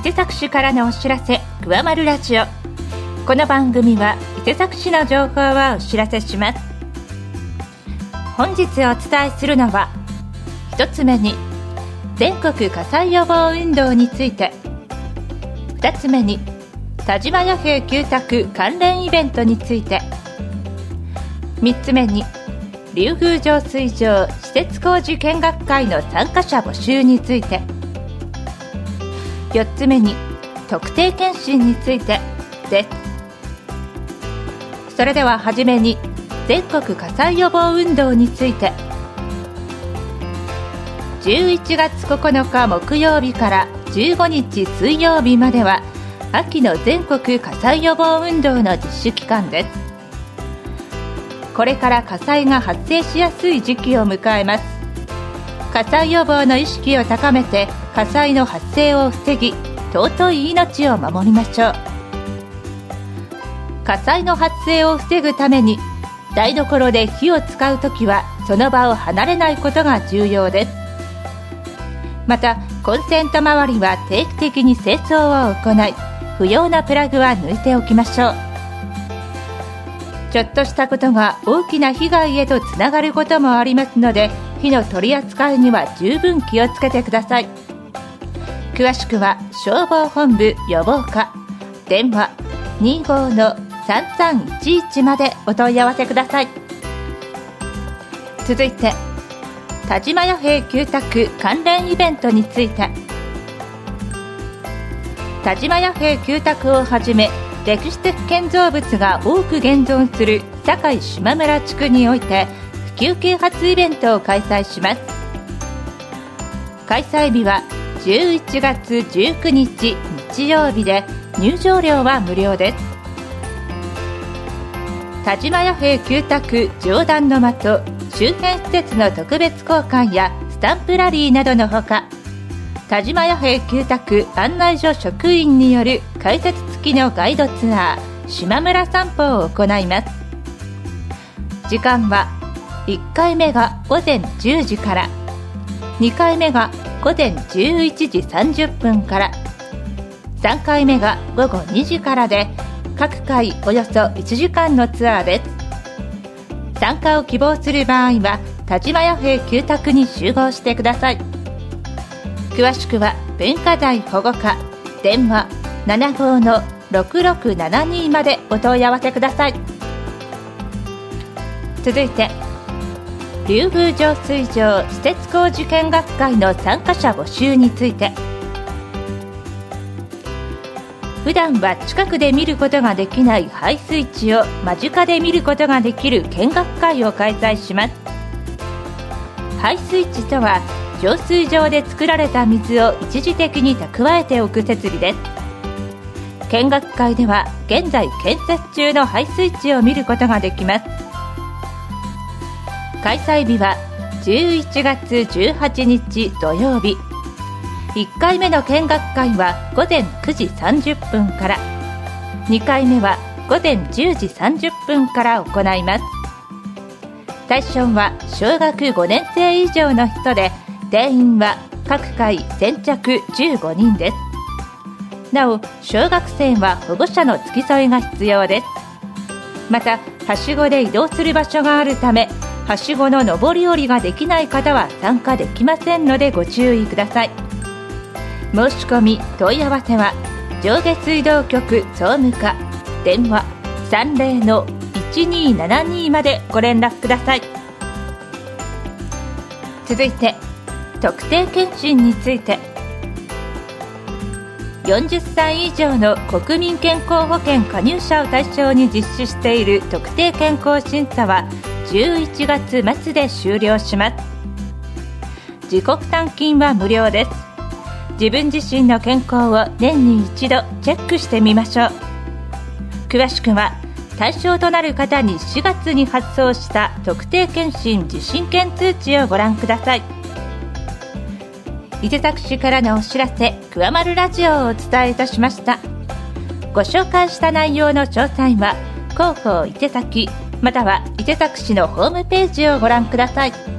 伊勢崎市からのお知らせ「くわまるラジオ」この番組は伊勢崎市の情報をお知らせします。本日お伝えするのは1つ目に全国火災予防運動について。2つ目に田島弥平旧宅関連イベントについて。3つ目に竜宮浄水場施設工事見学会の参加者募集について。4つ目に特定健診についてですそれでははじめに全国火災予防運動について。11月9日木曜日から15日水曜日までは秋の全国火災予防運動の実施期間です。これから火災が発生しやすい時期を迎えます。火災予防の意識を高めて火災の発生を防ぎ尊い命を守りましょう。火災の発生を防ぐために台所で火を使う時はその場を離れないことが重要です。またコンセント周りは定期的に清掃を行い不要なプラグは抜いておきましょう。ちょっとしたことが大きな被害へとつながることもありますので火の取り扱いには十分気をつけてください。詳しくは消防本部予防課電話25-3311までお問い合わせください。続いて田島弥平旧宅関連イベントについて。田島弥平旧宅をはじめ歴史的建造物が多く現存する堺島村地区において普及啓発イベントを開催します。開催日は11月19日日曜日で入場料は無料です。田島弥平旧宅上段の的周辺施設の特別公開やスタンプラリーなどのほか田島弥平旧宅案内所職員による解説付きのガイドツアー島村散歩を行います。時間は1回目が午前10時から2回目が午前11時30分から3回目が午後2時からで各回およそ1時間のツアーです。参加を希望する場合は田島弥平旧宅に集合してください。詳しくは文化財保護課電話75-6672までお問い合わせください。続いて竜宮浄水場施設工事見学会の参加者募集について。普段は近くで見ることができない排水池を間近で見ることができる見学会を開催します。排水池とは浄水場で作られた水を一時的に蓄えておく設備です。見学会では現在建設中の排水池を見ることができます。開催日は11月18日土曜日。1回目の見学会は午前9時30分から。2回目は午前10時30分から行います。対象は小学5年生以上の人で定員は各回先着15人です。なお小学生は保護者の付き添いが必要です。またはしごで移動する場所があるためはしごの上り下りができない方は参加できませんのでご注意ください。申し込み問い合わせは上下水道局総務課電話30-1272までご連絡ください。続いて特定健診について。40歳以上の国民健康保険加入者を対象に実施している特定健康審査は11月末で終了します。自己負担金は無料です。自分自身の健康を年に一度チェックしてみましょう。詳しくは対象となる方に4月に発送した特定健診受診券通知をご覧ください。伊勢崎市からのお知らせ「くわまるラジオ」をお伝えいたしました。ご紹介した内容の詳細は広報伊勢崎または伊勢崎市のホームページをご覧ください。